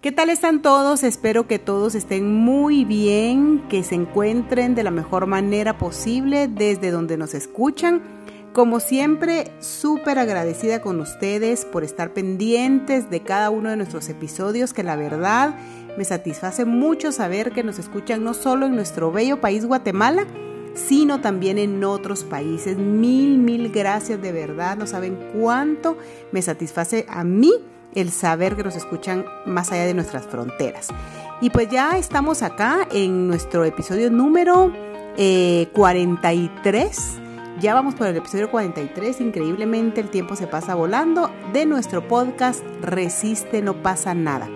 ¿Qué tal están todos? Espero que todos estén muy bien, que se encuentren de la mejor manera posible desde donde nos escuchan. Como siempre, súper agradecida con ustedes por estar pendientes de cada uno de nuestros episodios, que la verdad me satisface mucho saber que nos escuchan no solo en nuestro bello país Guatemala, sino también en otros países. Mil, mil gracias de verdad. No saben cuánto me satisface a mí el saber que nos escuchan más allá de nuestras fronteras. Y pues ya estamos acá en nuestro episodio número 43. Eh, ya vamos por el episodio 43. Increíblemente el tiempo se pasa volando de nuestro podcast Resiste, no pasa nada.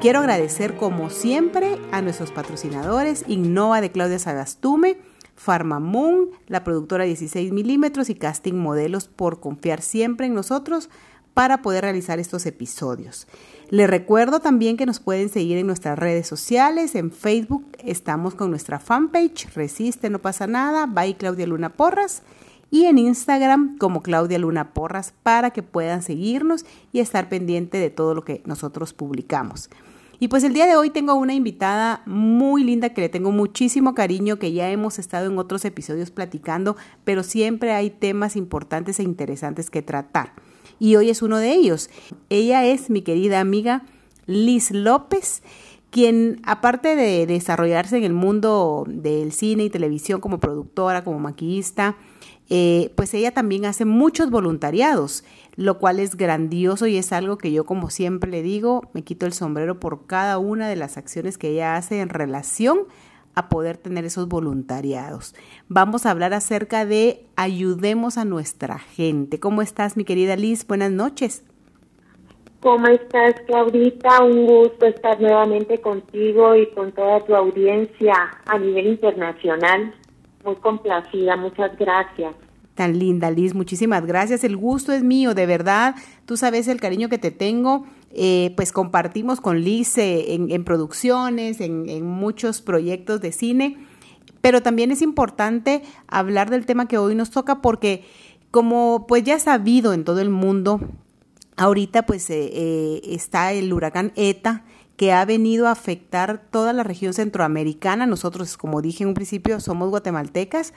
Quiero agradecer como siempre a nuestros patrocinadores Innova de Claudia Sagastume, Farmamoon, la productora 16 milímetros y Casting Modelos por confiar siempre en nosotros para poder realizar estos episodios. Les recuerdo también que nos pueden seguir en nuestras redes sociales. En Facebook estamos con nuestra fanpage Resiste, no pasa nada, by Claudia Luna Porras. Y en Instagram como Claudia Luna Porras para que puedan seguirnos y estar pendiente de todo lo que nosotros publicamos. Y pues el día de hoy tengo una invitada muy linda que le tengo muchísimo cariño, que ya hemos estado en otros episodios platicando, pero siempre hay temas importantes e interesantes que tratar y hoy es uno de ellos. Ella es mi querida amiga Liz López, quien aparte de desarrollarse en el mundo del cine y televisión como productora, como maquillista, eh, pues ella también hace muchos voluntariados, lo cual es grandioso y es algo que yo como siempre le digo, me quito el sombrero por cada una de las acciones que ella hace en relación a poder tener esos voluntariados. Vamos a hablar acerca de ayudemos a nuestra gente. ¿Cómo estás, mi querida Liz? Buenas noches. ¿Cómo estás, Claudita? Un gusto estar nuevamente contigo y con toda tu audiencia a nivel internacional. Muy complacida, muchas gracias. Tan linda, Liz, muchísimas gracias. El gusto es mío, de verdad. Tú sabes el cariño que te tengo eh, pues compartimos con Liz eh, en, producciones, en, muchos proyectos de cine, pero también es importante hablar del tema que hoy nos toca porque como pues ya sabido en todo el mundo, ahorita pues eh, está el huracán ETA que ha venido a afectar toda la región centroamericana. Nosotros, como dije en un principio, somos guatemaltecas,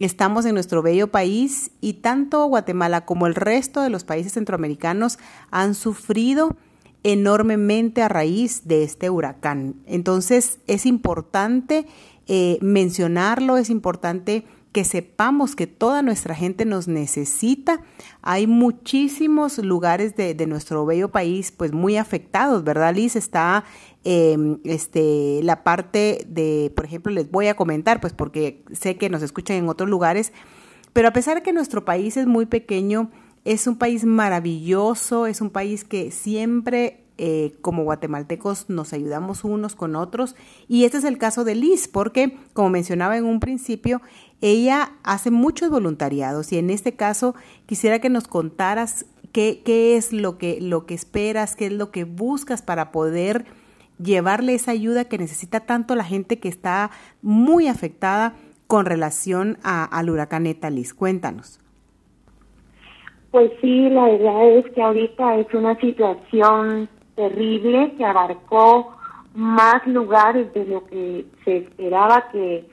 Estamos en nuestro bello país y tanto Guatemala como el resto de los países centroamericanos han sufrido enormemente a raíz de este huracán. Entonces es importante eh, mencionarlo, es importante que sepamos que toda nuestra gente nos necesita. Hay muchísimos lugares de, nuestro bello país pues muy afectados, ¿verdad Liz? Está em, este, la parte de, por ejemplo, les voy a comentar pues porque sé que nos escuchan en otros lugares, pero a pesar de que nuestro país es muy pequeño, es un país maravilloso, es un país que siempre eh, como guatemaltecos nos ayudamos unos con otros. Y este es el caso de Liz, porque como mencionaba en un principio, ella hace muchos voluntariados y en este caso quisiera que nos contaras qué, qué es lo que, lo que esperas, qué es lo que buscas para poder llevarle esa ayuda que necesita tanto la gente que está muy afectada con relación a, al huracán Eta Liz. Cuéntanos. Pues sí, la verdad es que ahorita es una situación terrible que abarcó más lugares de lo que se esperaba que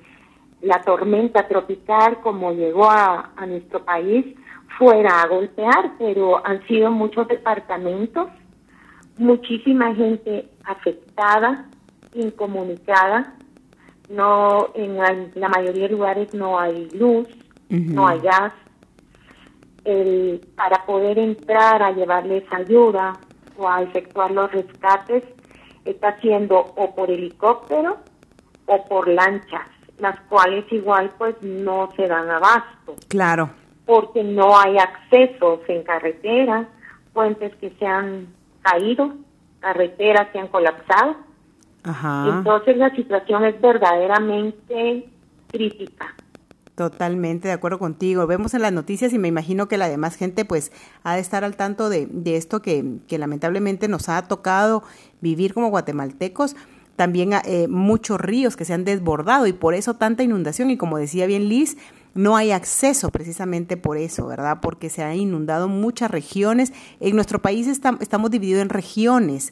la tormenta tropical como llegó a, nuestro país fuera a golpear, pero han sido muchos departamentos, muchísima gente afectada, incomunicada, no en la, mayoría de lugares no hay luz, no hay gas, el, para poder entrar a llevarles ayuda o a efectuar los rescates está haciendo o por helicóptero o por lanchas, las cuales igual pues no se dan abasto. Claro. Porque no hay accesos en carreteras, puentes que se han caído, carreteras que han colapsado. Ajá. Entonces la situación es verdaderamente crítica. Totalmente de acuerdo contigo. Vemos en las noticias y me imagino que la demás gente pues ha de estar al tanto de, esto que, que, lamentablemente nos ha tocado vivir como guatemaltecos. También eh, muchos ríos que se han desbordado y por eso tanta inundación y como decía bien Liz, no hay acceso precisamente por eso, ¿verdad? Porque se han inundado muchas regiones. En nuestro país estamos divididos en regiones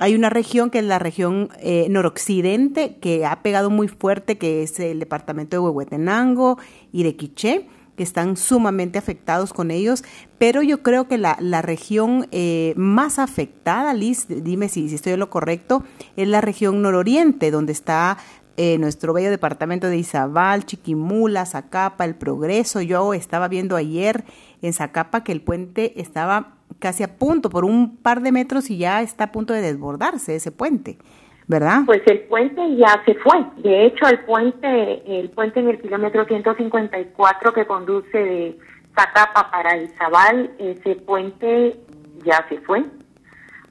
Hay una región que es la región eh, noroccidente, que ha pegado muy fuerte, que es el departamento de Huehuetenango y de Quiché que están sumamente afectados con ellos, pero yo creo que la, la región eh, más afectada, Liz, dime si, si, estoy en lo correcto, es la región nororiente, donde está eh, nuestro bello departamento de Izabal, Chiquimula, Zacapa, El Progreso. Yo estaba viendo ayer en Zacapa que el puente estaba casi a punto, por un par de metros y ya está a punto de desbordarse ese puente. ¿verdad? Pues el puente ya se fue. De hecho, el puente, el puente en el kilómetro 154 que conduce de Zacapa para Izabal, ese puente ya se fue,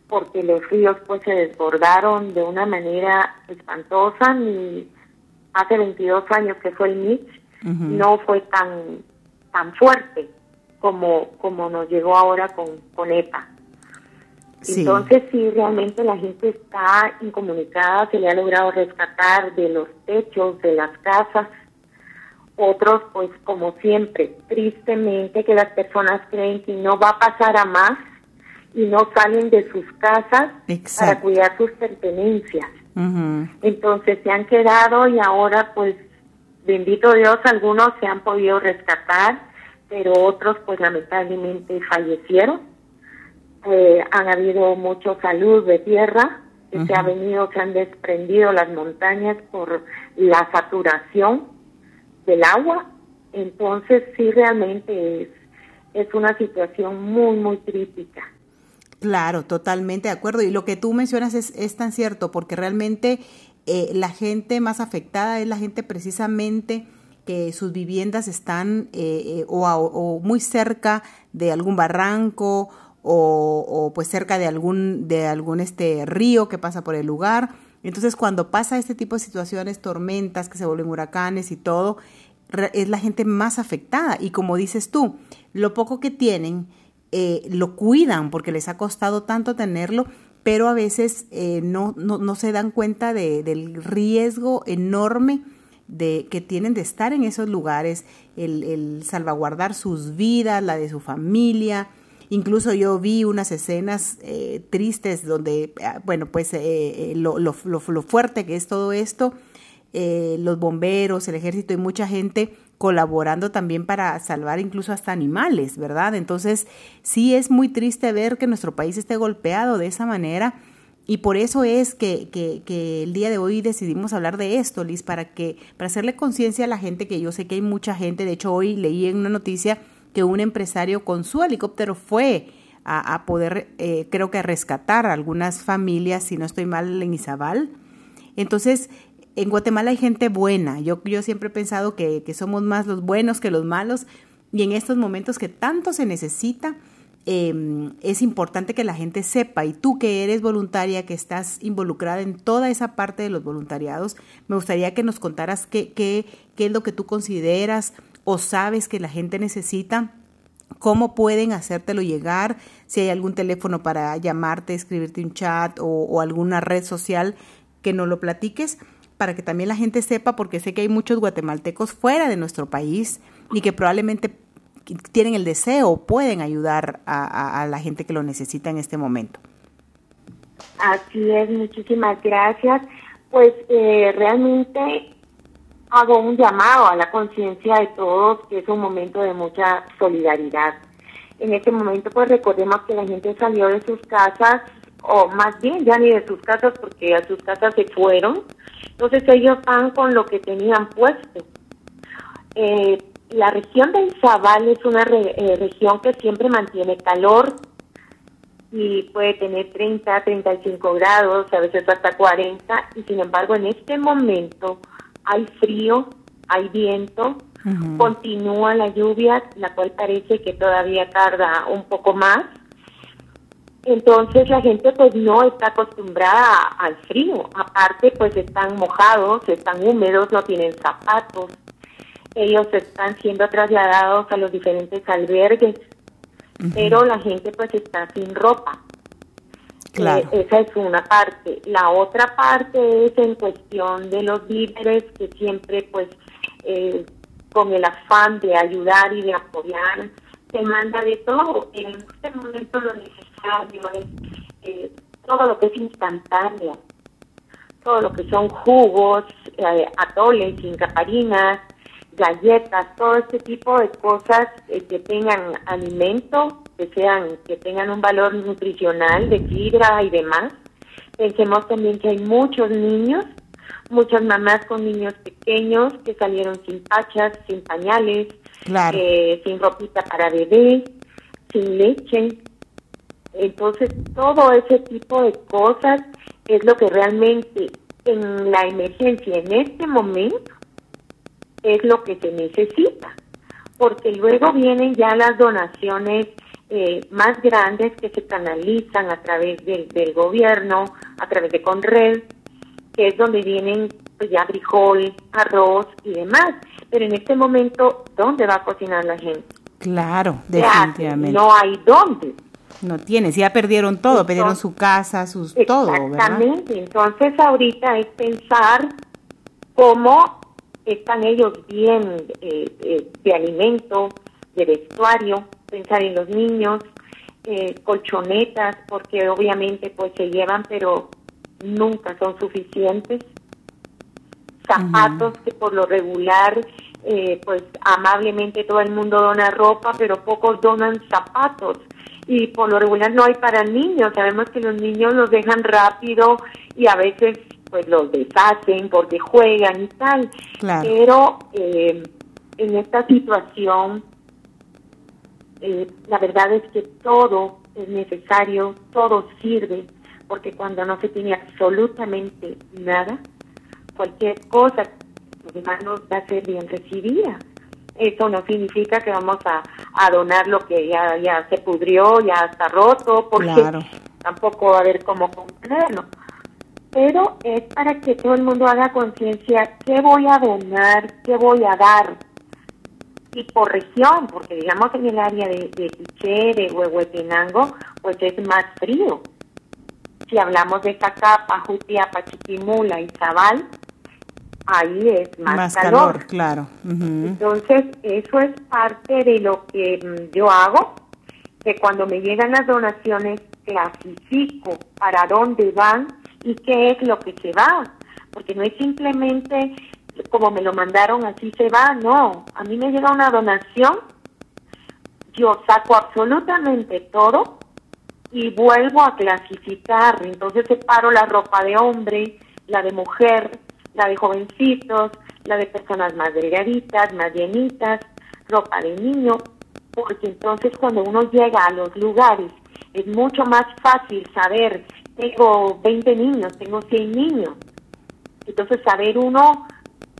porque los ríos pues se desbordaron de una manera espantosa. Y hace 22 años que fue el Mitch, no fue tan tan fuerte como como nos llegó ahora con con EPA. Entonces, sí, realmente la gente está incomunicada, se le ha logrado rescatar de los techos, de las casas. Otros, pues como siempre, tristemente que las personas creen que no va a pasar a más y no salen de sus casas para cuidar sus pertenencias. Entonces se han quedado y ahora, pues, bendito Dios, algunos se han podido rescatar, pero otros, pues, lamentablemente fallecieron eh, han habido mucho salud de tierra, que se ha venido, se han desprendido las montañas por la saturación del agua. Entonces sí realmente es, es una situación muy, muy crítica. Claro, totalmente de acuerdo. Y lo que tú mencionas es, es tan cierto, porque realmente eh, la gente más afectada es la gente precisamente que sus viviendas están eh, eh o, o, muy cerca de algún barranco o, pues cerca de algún, de algún este río que pasa por el lugar. Entonces cuando pasa este tipo de situaciones, tormentas que se vuelven huracanes y todo, es la gente más afectada. Y como dices tú, lo poco que tienen eh, lo cuidan porque les ha costado tanto tenerlo, pero a veces eh, no, no, no, se dan cuenta de, del riesgo enorme de, que tienen de estar en esos lugares, el, el salvaguardar sus vidas, la de su familia, Incluso yo vi unas escenas eh, tristes donde, ah, bueno, pues eh, eh, lo, lo, lo, fuerte que es todo esto, los bomberos, el ejército y mucha gente colaborando también para salvar incluso hasta animales, ¿verdad? Entonces, sí es muy triste ver que nuestro país esté golpeado de esa manera. Y por eso es que, que, que, el día de hoy decidimos hablar de esto, Liz, para que, para hacerle conciencia a la gente, que yo sé que hay mucha gente, de hecho hoy leí en una noticia que un empresario con su helicóptero fue a, poder, eh, creo que rescatar a algunas familias, si no estoy mal, en Izabal. Entonces, en Guatemala hay gente buena. Yo, yo siempre he pensado que, somos más los buenos que los malos y en estos momentos que tanto se necesita, em, es importante que la gente sepa, y tú que eres voluntaria, que estás involucrada en toda esa parte de los voluntariados, me gustaría que nos contaras qué, es lo que tú consideras o sabes que la gente necesita, cómo pueden hacértelo llegar, si hay algún teléfono para llamarte, escribirte un chat o, alguna red social que no lo platiques para que también la gente sepa, porque sé que hay muchos guatemaltecos fuera de nuestro país y que probablemente tienen el deseo pueden ayudar a, la gente que lo necesita en este momento. Así es, muchísimas gracias. Pues eh, realmente hago un llamado a la conciencia de todos que es un momento de mucha solidaridad. En este momento pues recordemos que la gente salió de sus casas, o más bien ya ni de sus casas porque a sus casas se fueron, entonces ellos van con lo que tenían puesto. Eh, la región del Izabal es una eh, región que siempre mantiene calor y puede tener 30, 35 grados, a veces hasta 40, y sin embargo en este momento hay frío, hay viento, continúa la lluvia, la cual parece que todavía tarda un poco más. Entonces la gente pues no está acostumbrada al frío, aparte pues están mojados, están húmedos, no tienen zapatos, ellos están siendo trasladados a los diferentes albergues, pero la gente pues está sin ropa. Eh, esa es una parte. La otra parte es en cuestión de los líderes que siempre, pues, eh, con el afán de ayudar y de apoyar, se manda de todo. En este momento lo necesario es eh, todo lo que es instantáneo, todo lo que son jugos, eh, atoles, incaparinas, galletas, todo este tipo de cosas eh, que tengan alimento, que sean, que tengan un valor nutricional de fibra y demás. Pensemos también que hay muchos niños, muchas mamás con niños pequeños que salieron sin pachas, sin pañales, eh, sin ropita para bebé, sin leche. Entonces, todo ese tipo de cosas es lo que realmente en la emergencia, en este momento, es lo que se necesita, porque luego vienen ya las donaciones eh, más grandes que se canalizan a través del, del gobierno, a través de Conred, que es donde vienen pues ya frijol, arroz y demás. Pero en este momento, ¿dónde va a cocinar la gente? Claro, definitivamente. No hay dónde. No tiene, ya perdieron todo, perdieron su casa, sus todo, Exactamente, entonces ahorita es pensar cómo están ellos bien eh, eh, de alimento, de vestuario, pensar en los niños, eh, colchonetas, porque obviamente pues se llevan, pero nunca son suficientes. Zapatos que por lo regular, pues amablemente todo el mundo dona ropa, pero pocos donan zapatos y por lo regular no hay para niños. Sabemos que los niños los dejan rápido y a veces pues los deshacen porque juegan y tal. Pero eh, en esta situación, eh, la verdad es que todo es necesario, todo sirve, porque cuando no se tiene absolutamente nada, cualquier cosa, los demás nos va a ser bien recibida. Eso no significa que vamos a, donar lo que ya, ya se pudrió, ya está roto, porque tampoco va a haber cómo comprarlo. Pero es para que todo el mundo haga conciencia qué voy a donar, qué voy a dar. Y por región, porque digamos en el área de, de Quiché, de Huehuetenango, pues es más frío. Si hablamos de Zacapa, Jutiapa, Chiquimula y Zabal, ahí es más, calor. claro. Entonces, eso es parte de lo que mm, yo hago, que cuando me llegan las donaciones, clasifico para dónde van y qué es lo que se va, porque no es simplemente como me lo mandaron, así se va, no, a mí me llega una donación, yo saco absolutamente todo y vuelvo a clasificar, entonces separo la ropa de hombre, la de mujer, la de jovencitos, la de personas más delgaditas, más llenitas, ropa de niño, porque entonces cuando uno llega a los lugares es mucho más fácil saber, tengo 20 niños, tengo 100 niños, entonces saber uno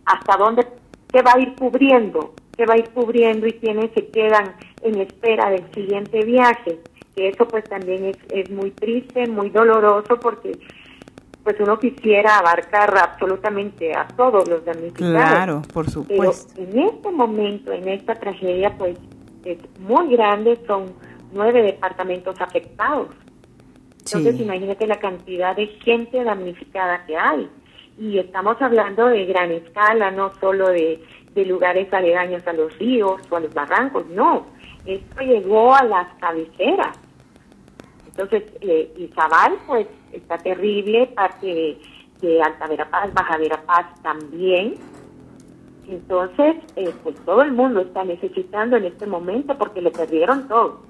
hasta dónde, qué va a ir cubriendo, qué va a ir cubriendo y quienes se quedan en espera del siguiente viaje, que eso pues también es, es muy triste, muy doloroso porque pues uno quisiera abarcar absolutamente a todos los damnificados. Claro, por supuesto. Pero en este momento, en esta tragedia, pues es muy grande, son nueve departamentos afectados. Entonces, imagínate la cantidad de gente damnificada que hay. Y estamos hablando de gran escala, no solo de, de lugares aledaños a los ríos o a los barrancos, no. Esto llegó a las cabeceras. Entonces, eh, Izabal, pues está terrible, parte de, Alta Verapaz, Baja Verapaz también. Entonces, eh, pues todo el mundo está necesitando en este momento porque le perdieron todo.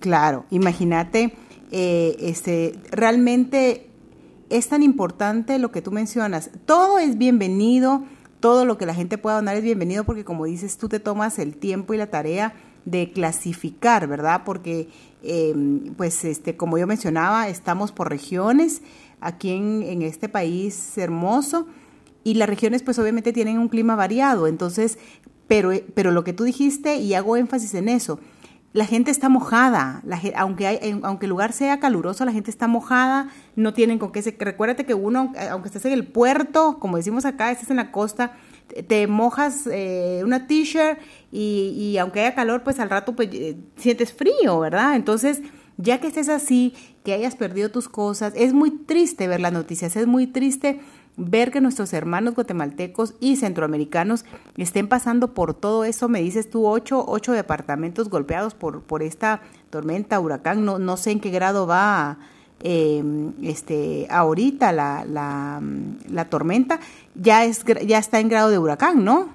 Claro, imagínate, eh, este, realmente es tan importante lo que tú mencionas. Todo es bienvenido, todo lo que la gente pueda donar es bienvenido porque como dices, tú te tomas el tiempo y la tarea de clasificar, ¿verdad? Porque, em, pues, este, como yo mencionaba, estamos por regiones aquí en, en, este país hermoso y las regiones, pues, obviamente tienen un clima variado. Entonces, pero, pero lo que tú dijiste, y hago énfasis en eso, la gente está mojada, la, aunque, hay, aunque el lugar sea caluroso, la gente está mojada, no tienen con qué se... Recuérdate que uno, aunque estés en el puerto, como decimos acá, estés en la costa, te mojas eh, una t-shirt y, y, aunque haya calor, pues al rato pues, eh, sientes frío, ¿verdad? Entonces, ya que estés así, que hayas perdido tus cosas, es muy triste ver las noticias, es muy triste ver que nuestros hermanos guatemaltecos y centroamericanos estén pasando por todo eso. Me dices tú, ocho, ocho departamentos golpeados por, por esta tormenta, huracán, no, no sé en qué grado va em, este, ahorita la, la, la, tormenta, ya, es, ya está en grado de huracán, ¿no?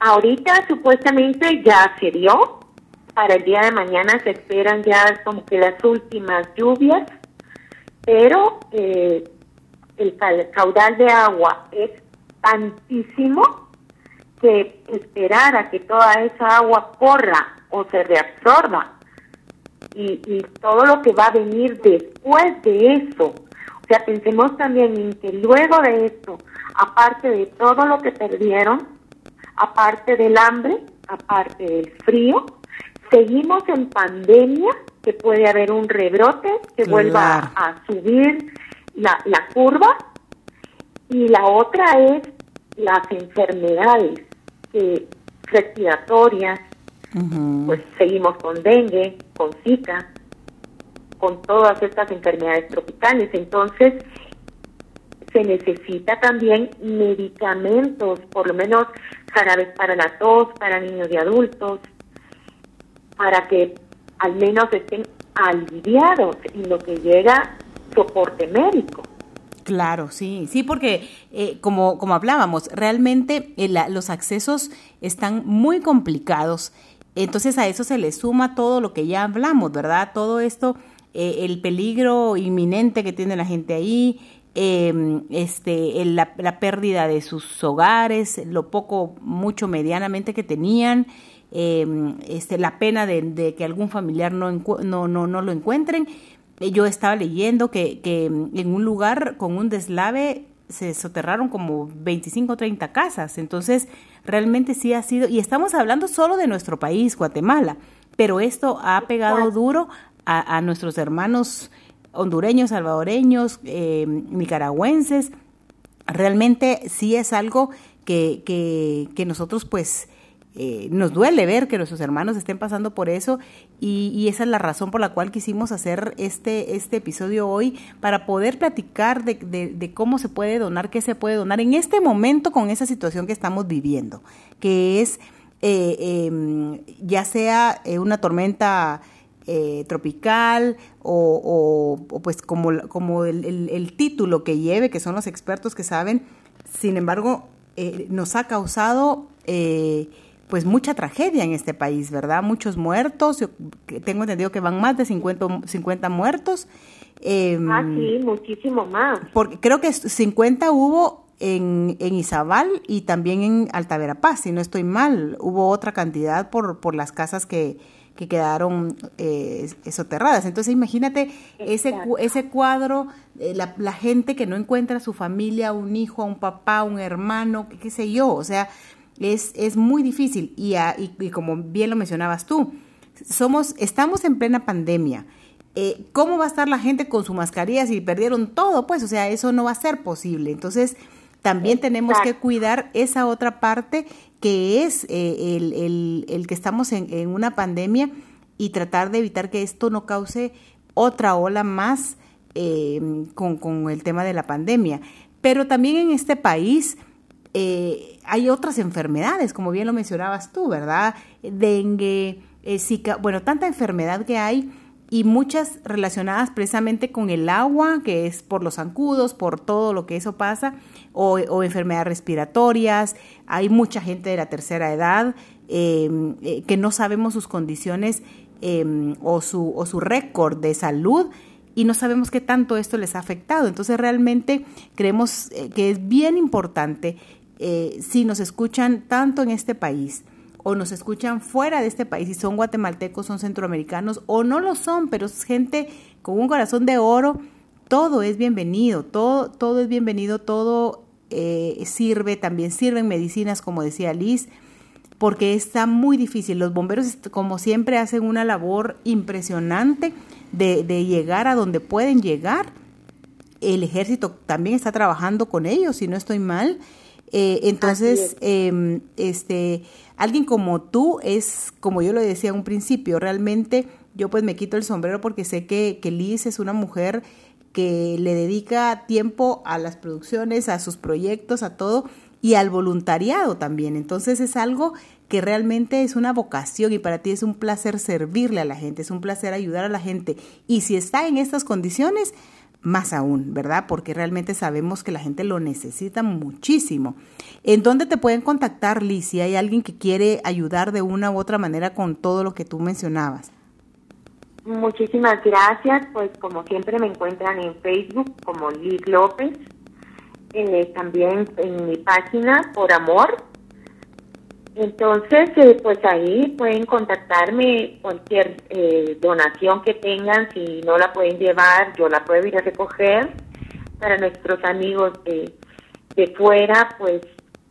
Ahorita supuestamente ya se dio. Para el día de mañana se esperan ya como que las últimas lluvias, pero eh, el caudal de agua es tantísimo que esperar a que toda esa agua corra o se reabsorba y, y todo lo que va a venir después de eso. O sea, pensemos también en que luego de esto, aparte de todo lo que perdieron, aparte del hambre, aparte del frío, seguimos en pandemia, que puede haber un rebrote, que vuelva a, subir la, la curva, y la otra es las enfermedades respiratorias, pues seguimos con dengue, con zika, con todas estas enfermedades tropicales. Entonces, se necesita también medicamentos, por lo menos jarabes para la tos, para niños y adultos, para que al menos estén aliviados en lo que llega soporte médico. Claro, sí, sí, porque eh, como, como hablábamos, realmente eh, los accesos están muy complicados. Entonces a eso se le suma todo lo que ya hablamos, ¿verdad? Todo esto, eh, el peligro inminente que tiene la gente ahí, em, este, la, pérdida de sus hogares, lo poco, mucho medianamente que tenían, em, este, la pena de, que algún familiar no, no, no, no lo encuentren yo estaba leyendo que, que en un lugar con un deslave se soterraron como 25 o 30 casas. Entonces, realmente sí ha sido, y estamos hablando solo de nuestro país, Guatemala, pero esto ha pegado duro a, nuestros hermanos hondureños, salvadoreños, eh, nicaragüenses. Realmente sí es algo que, que, que nosotros pues eh, nos duele ver que nuestros hermanos estén pasando por eso y, esa es la razón por la cual quisimos hacer este, este episodio hoy para poder platicar de, cómo se puede donar, qué se puede donar en este momento con esa situación que estamos viviendo, que es eh, em, ya sea eh, una tormenta tropical o, pues como, como el, título que lleve, que son los expertos que saben, sin embargo, nos ha causado pues mucha tragedia en este país, ¿verdad? Muchos muertos, yo tengo entendido que van más de 50, 50 muertos. Em, ah, sí, muchísimo más. Porque creo que 50 hubo en, en Izabal y también en Alta Verapaz, si no estoy mal. Hubo otra cantidad por, por las casas que, que quedaron eh, soterradas. Entonces imagínate ese, ese cuadro, eh, la, la, gente que no encuentra a su familia, un hijo, a un papá, un hermano, qué, qué sé yo. O sea, es, es muy difícil y, y, como bien lo mencionabas tú, somos, estamos en plena pandemia. Eh, ¿Cómo va a estar la gente con su mascarilla si perdieron todo? Pues, o sea, eso no va a ser posible. Entonces, también tenemos que cuidar esa otra parte que es eh, el, el, el, que estamos en, en, una pandemia y tratar de evitar que esto no cause otra ola más eh, con, con, el tema de la pandemia. Pero también en este país eh, hay otras enfermedades, como bien lo mencionabas tú, ¿verdad? Dengue, eh, zika, bueno, tanta enfermedad que hay y muchas relacionadas precisamente con el agua, que es por los zancudos, por todo lo que eso pasa, o, enfermedades respiratorias. Hay mucha gente de la tercera edad em, eh, que no sabemos sus condiciones em, o su, o su récord de salud y no sabemos qué tanto esto les ha afectado. Entonces realmente creemos que es bien importante eh, si nos escuchan tanto en este país o nos escuchan fuera de este país, si son guatemaltecos, son centroamericanos o no lo son, pero es gente con un corazón de oro, todo es bienvenido, todo, todo es bienvenido, todo eh, sirve, también sirven medicinas, como decía Liz, porque está muy difícil. Los bomberos, como siempre, hacen una labor impresionante de, de llegar a donde pueden llegar. El ejército también está trabajando con ellos, si no estoy mal. Eh, entonces, em, este, alguien como tú es, como yo lo decía en un principio, realmente yo pues me quito el sombrero porque sé que, que Liz es una mujer que le dedica tiempo a las producciones, a sus proyectos, a todo, y al voluntariado también. Entonces es algo que realmente es una vocación y para ti es un placer servirle a la gente, es un placer ayudar a la gente. Y si está en estas condiciones, más aún, ¿verdad? Porque realmente sabemos que la gente lo necesita muchísimo. ¿En dónde te pueden contactar, Liz, si hay alguien que quiere ayudar de una u otra manera con todo lo que tú mencionabas? Muchísimas gracias. Pues como siempre me encuentran en Facebook como Liz López. Eh, también en mi página Por Amor. Entonces, eh, pues ahí pueden contactarme cualquier eh, donación que tengan. Si no la pueden llevar, yo la puedo ir a recoger. Para nuestros amigos de, de fuera, pues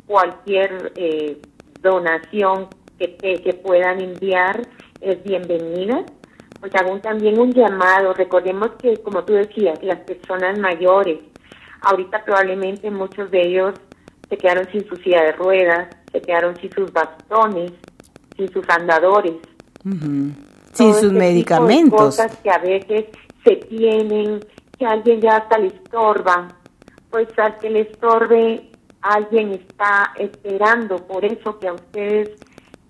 cualquier donación que, que puedan enviar es bienvenida pues hago también un llamado. Recordemos que, como tú decías, las personas mayores, ahorita probablemente muchos de ellos se quedaron sin su silla de ruedas, se quedaron sin sus bastones, sin sus andadores. Sin sus medicamentos. cosas que a veces se tienen, que alguien ya hasta le estorba. Pues al que le estorbe, alguien está esperando por eso que a ustedes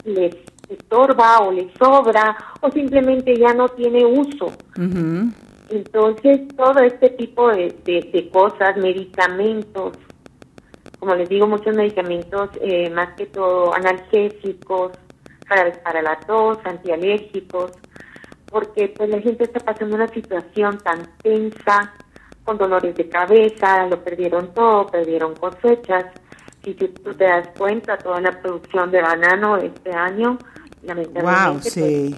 les estorba o le sobra o simplemente ya no tiene uso. Entonces, todo este tipo de, de, cosas, medicamentos, como les digo, muchos medicamentos, eh, más que todo analgésicos, para, para la tos, antialérgicos, porque pues la gente está pasando una situación tan tensa, con dolores de cabeza, lo perdieron todo, perdieron cosechas. Si tú te das cuenta, toda la producción de banano este año wow, se,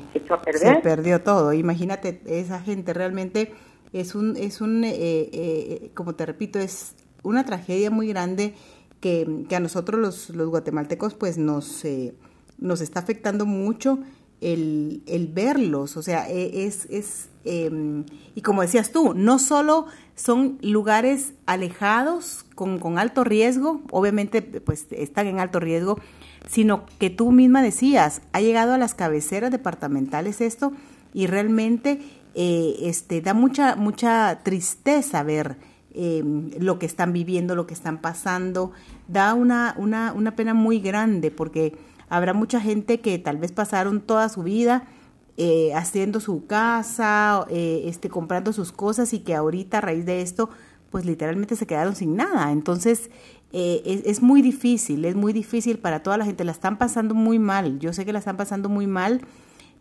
se perdió todo. Imagínate, esa gente realmente es un, es un eh, eh, como te repito, es una tragedia muy grande que, que a nosotros los, los, guatemaltecos pues nos, eh, nos está afectando mucho el, el verlos, o sea, e, es, es em, y como decías tú, no solo son lugares alejados con, con alto riesgo, obviamente pues están en alto riesgo, sino que tú misma decías, ha llegado a las cabeceras departamentales esto y realmente eh, este, da mucha, mucha tristeza ver eh, lo que están viviendo, lo que están pasando, da una, una, una pena muy grande porque habrá mucha gente que tal vez pasaron toda su vida eh, haciendo su casa, este, comprando sus cosas y que ahorita a raíz de esto, pues literalmente se quedaron sin nada. Entonces, eh, es, muy difícil, es muy difícil para toda la gente, la están pasando muy mal, yo sé que la están pasando muy mal,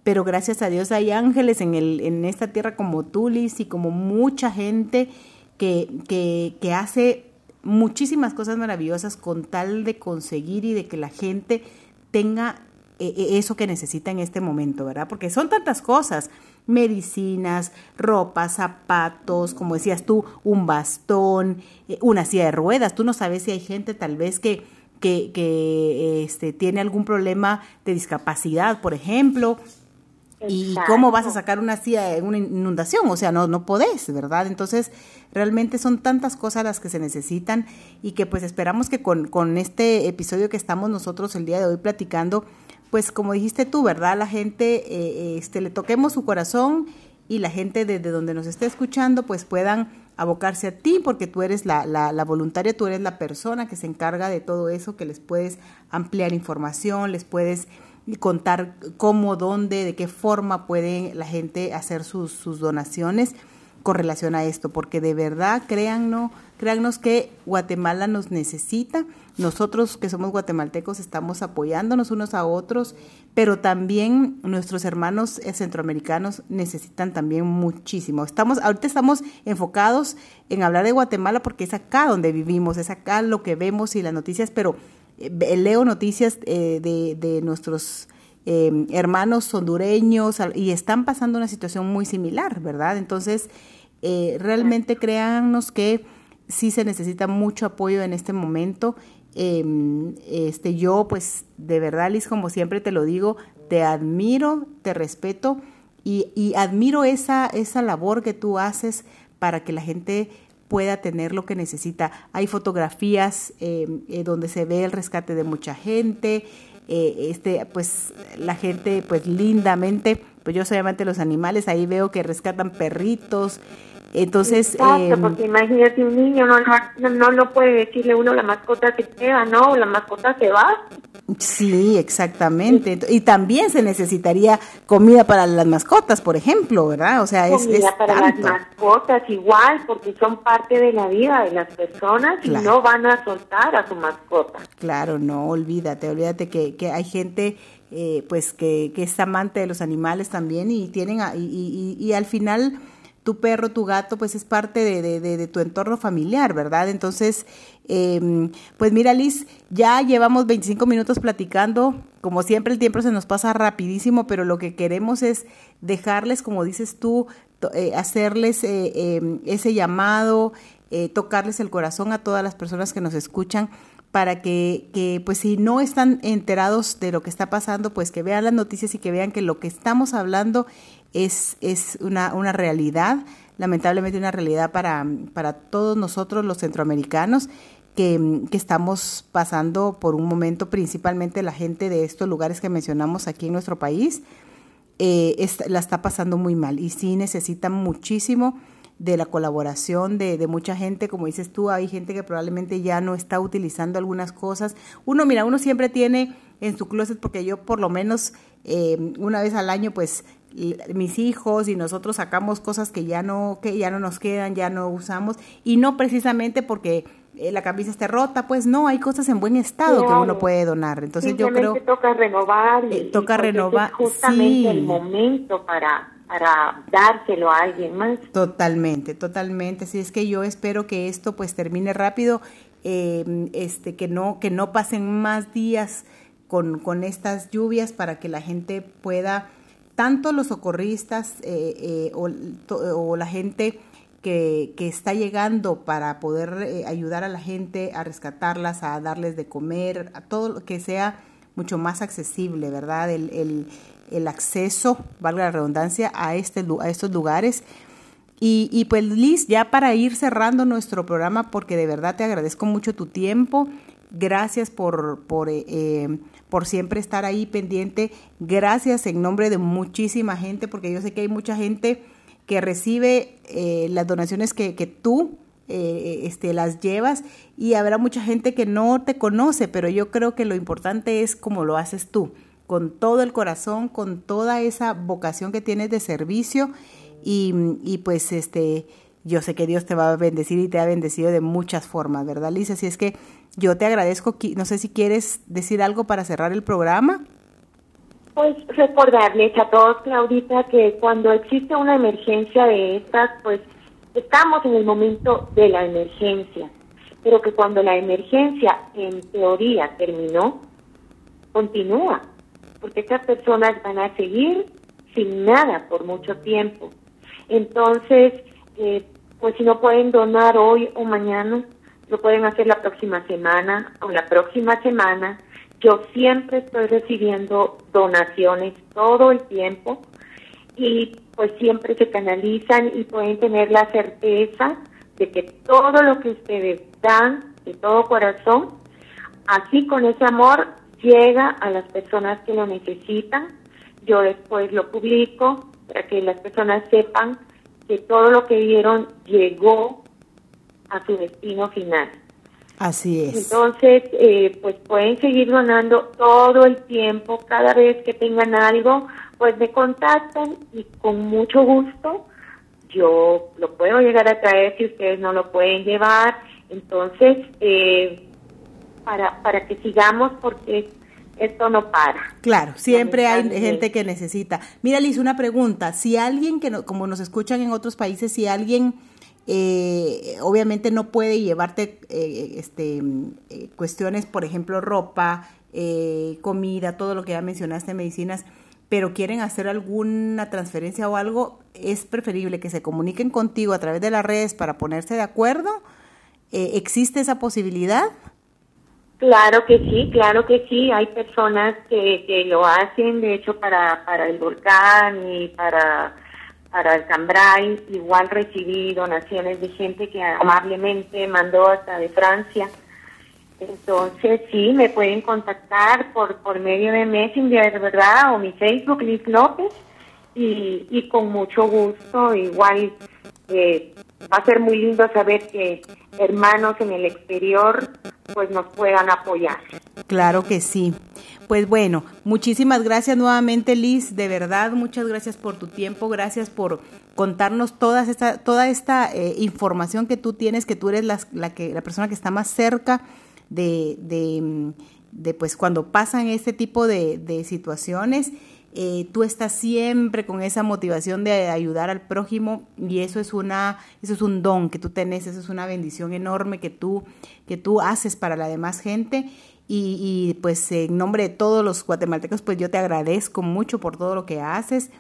pero gracias a Dios hay ángeles en, el, en esta tierra como tú, Liz, y como mucha gente que, que, que hace muchísimas cosas maravillosas con tal de conseguir y de que la gente tenga eh, eh, eso que necesita en este momento, ¿verdad? Porque son tantas cosas medicinas, ropa, zapatos, como decías tú, un bastón, eh, una silla de ruedas. Tú no sabes si hay gente tal vez que, que, que este, tiene algún problema de discapacidad, por ejemplo, ¿Y cómo vas a sacar una silla en una inundación? O sea, no, no podés, ¿verdad? Entonces, realmente son tantas cosas las que se necesitan y que pues esperamos que con, con este episodio que estamos nosotros el día de hoy platicando, pues como dijiste tú, ¿verdad? La gente, eh, este, le toquemos su corazón y la gente desde donde nos esté escuchando, pues puedan abocarse a ti, porque tú eres la, la, la, voluntaria, tú eres la persona que se encarga de todo eso, que les puedes ampliar información, les puedes contar cómo, dónde, de qué forma puede la gente hacer sus, sus donaciones con relación a esto, porque de verdad, créannos, créannos que Guatemala nos necesita, nosotros que somos guatemaltecos estamos apoyándonos unos a otros, pero también nuestros hermanos centroamericanos necesitan también muchísimo. Estamos, ahorita estamos enfocados en hablar de Guatemala porque es acá donde vivimos, es acá lo que vemos y las noticias, pero leo noticias eh, de, de nuestros hermanos hondureños y están pasando una situación muy similar, ¿verdad? Entonces, realmente créannos que sí se necesita mucho apoyo en este momento Em, este, yo, pues, de verdad, Liz, como siempre te lo digo, te admiro, te respeto y, admiro esa, esa labor que tú haces para que la gente pueda tener lo que necesita. Hay fotografías em, eh, donde se ve el rescate de mucha gente, eh, este, pues la gente, pues lindamente, pues yo soy amante de los animales, ahí veo que rescatan perritos, Entonces, Exacto, em, porque imagínate un niño, no, no, no, no puede decirle uno la mascota se queda, no, la mascota se va. Sí, exactamente. Y también se necesitaría comida para las mascotas, por ejemplo, ¿verdad? O sea, es, comida para las mascotas igual, porque son parte de la vida de las personas y no van a soltar a su mascota. Claro, no, olvídate, olvídate que, que hay gente eh, pues que, que, es amante de los animales también y tienen y, y, y al final tu perro, tu gato, pues es parte de, tu entorno familiar, ¿verdad? Entonces, em, pues mira, Liz, ya llevamos 25 minutos platicando. Como siempre, el tiempo se nos pasa rapidísimo, pero lo que queremos es dejarles, como dices tú, eh, hacerles eh, em, ese llamado, eh, tocarles el corazón a todas las personas que nos escuchan para que, que, pues si no están enterados de lo que está pasando, pues que vean las noticias y que vean que lo que estamos hablando es, es una, una realidad, lamentablemente una realidad para, para todos nosotros los centroamericanos. Que, que, estamos pasando por un momento, principalmente la gente de estos lugares que mencionamos aquí en nuestro país, eh, la está pasando muy mal y sí necesitan muchísimo de la colaboración de, de, mucha gente, como dices tú, hay gente que probablemente ya no está utilizando algunas cosas. Uno, mira, uno siempre tiene en su closet, porque yo por lo menos eh, una vez al año, pues mis hijos y nosotros sacamos cosas que ya no que ya no nos quedan, ya no usamos y no precisamente porque eh, la camisa esté rota, pues no, hay cosas en buen estado que uno puede donar. Entonces yo creo toca renovar y, eh, toca renovar justamente el momento para para dárselo a alguien más. Totalmente, totalmente. Así es que yo espero que esto pues termine rápido, eh, este que no que no pasen más días con, con estas lluvias para que la gente pueda tanto los socorristas eh, eh, o, la gente que, está llegando para poder eh, ayudar a la gente a rescatarlas, a darles de comer, a todo lo que sea mucho más accesible, ¿verdad? El, acceso, valga la redundancia, a, este, a estos lugares. Y, pues Liz, ya para ir cerrando nuestro programa, porque de verdad te agradezco mucho tu tiempo, gracias por, por por siempre estar ahí pendiente. Gracias en nombre de muchísima gente, porque yo sé que hay mucha gente que recibe eh, las donaciones que, que tú eh, este, las llevas y habrá mucha gente que no te conoce, pero yo creo que lo importante es cómo lo haces tú, con todo el corazón, con toda esa vocación que tienes de servicio y, y pues este yo sé que Dios te va a bendecir y te ha bendecido de muchas formas, ¿verdad, Lisa? Así es que yo te agradezco, no sé si quieres decir algo para cerrar el programa. Pues recordarles a todos, Claudita, que cuando existe una emergencia de estas, pues estamos en el momento de la emergencia, pero que cuando la emergencia en teoría terminó, continúa, porque estas personas van a seguir sin nada por mucho tiempo. Entonces, eh, pues si no pueden donar hoy o mañana, lo pueden hacer la próxima semana o la próxima semana. Yo siempre estoy recibiendo donaciones todo el tiempo y pues siempre se canalizan y pueden tener la certeza de que todo lo que ustedes dan de todo corazón, así con ese amor, llega a las personas que lo necesitan. Yo después lo publico para que las personas sepan que todo lo que dieron llegó a su destino final. Así es. Entonces, eh, pues pueden seguir donando todo el tiempo, cada vez que tengan algo, pues me contactan y con mucho gusto yo lo puedo llegar a traer si ustedes no lo pueden llevar. Entonces, eh, para, para que sigamos, porque esto no para. Claro, siempre hay gente que necesita. Mira, Liz, una pregunta. Si alguien que, no, como nos escuchan en otros países, si alguien eh, obviamente no puede llevarte eh, este, eh, cuestiones, por ejemplo, ropa, comida, todo lo que ya mencionaste, medicinas, pero quieren hacer alguna transferencia o algo, es preferible que se comuniquen contigo a través de las redes para ponerse de acuerdo. ¿Existe esa posibilidad? Claro que sí, claro que sí. Hay personas que, que lo hacen, de hecho, para, para el volcán y para, para el Cambrai. Igual recibí donaciones de gente que amablemente mandó hasta de Francia. Entonces, sí, me pueden contactar por, por medio de Messenger, ¿verdad? O mi Facebook, Liz López. Y, y con mucho gusto, igual eh, va a ser muy lindo saber que hermanos en el exterior pues nos puedan apoyar. Claro que sí. Pues bueno, muchísimas gracias nuevamente Liz, de verdad, muchas gracias por tu tiempo, gracias por contarnos toda esta, toda esta eh, información que tú tienes, que tú eres la, la, que, la persona que está más cerca de, de, de pues cuando pasan este tipo de, de situaciones eh, tú estás siempre con esa motivación de ayudar al prójimo y eso es una eso es un don que tú tenés eso es una bendición enorme que tú que tú haces para la demás gente y, pues en nombre de todos los guatemaltecos pues yo te agradezco mucho por todo lo que haces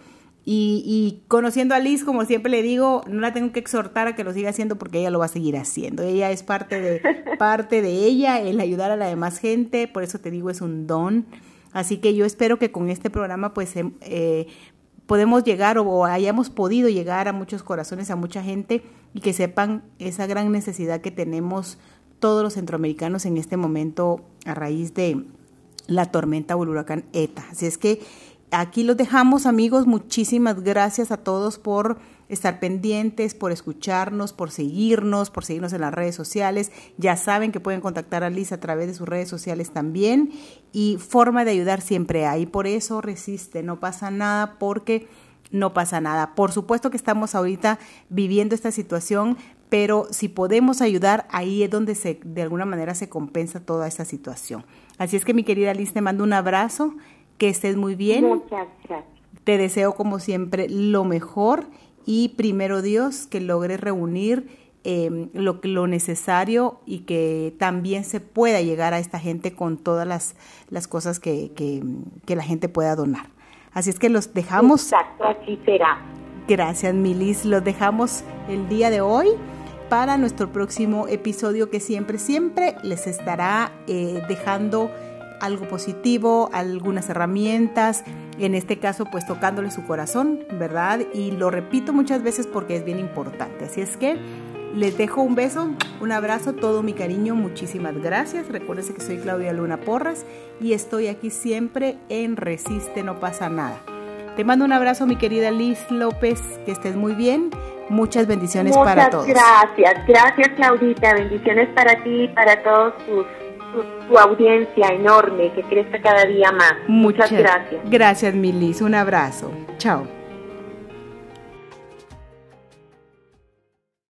y, y, conociendo a Liz, como siempre le digo, no la tengo que exhortar a que lo siga haciendo porque ella lo va a seguir haciendo. Ella es parte de, parte de ella, el ayudar a la demás gente, por eso te digo, es un don. Así que yo espero que con este programa pues em, eh, podemos llegar o, hayamos podido llegar a muchos corazones, a mucha gente y que sepan esa gran necesidad que tenemos todos los centroamericanos en este momento a raíz de la tormenta o el huracán ETA. Así es que aquí los dejamos amigos, muchísimas gracias a todos por estar pendientes, por escucharnos, por seguirnos, por seguirnos en las redes sociales. Ya saben que pueden contactar a Liz a través de sus redes sociales también y forma de ayudar siempre hay. Por eso resiste, no pasa nada porque no pasa nada. Por supuesto que estamos ahorita viviendo esta situación, pero si podemos ayudar, ahí es donde se, de alguna manera se compensa toda esta situación. Así es que mi querida Liz, te mando un abrazo, que estés muy bien. Muchas gracias. Te deseo como siempre lo mejor y primero Dios que logre reunir eh, lo, lo necesario y que también se pueda llegar a esta gente con todas las, las cosas que, que, que la gente pueda donar. Así es que los dejamos. Exacto, así será. Gracias, Milis. Los dejamos el día de hoy para nuestro próximo episodio que siempre, siempre les estará eh, dejando algo positivo, algunas herramientas, en este caso pues tocándole su corazón, ¿verdad? Y lo repito muchas veces porque es bien importante. Así es que les dejo un beso, un abrazo, todo mi cariño, muchísimas gracias. Recuerden que soy Claudia Luna Porras y estoy aquí siempre en Resiste, no pasa nada. Te mando un abrazo, mi querida Liz López, que estés muy bien. Muchas bendiciones para todos. Gracias, gracias Claudita, bendiciones para ti y para todos tus tu, audiencia enorme, que crezca cada día más. Muchas, Muchas gracias. Gracias, Milis. Un abrazo. Chao.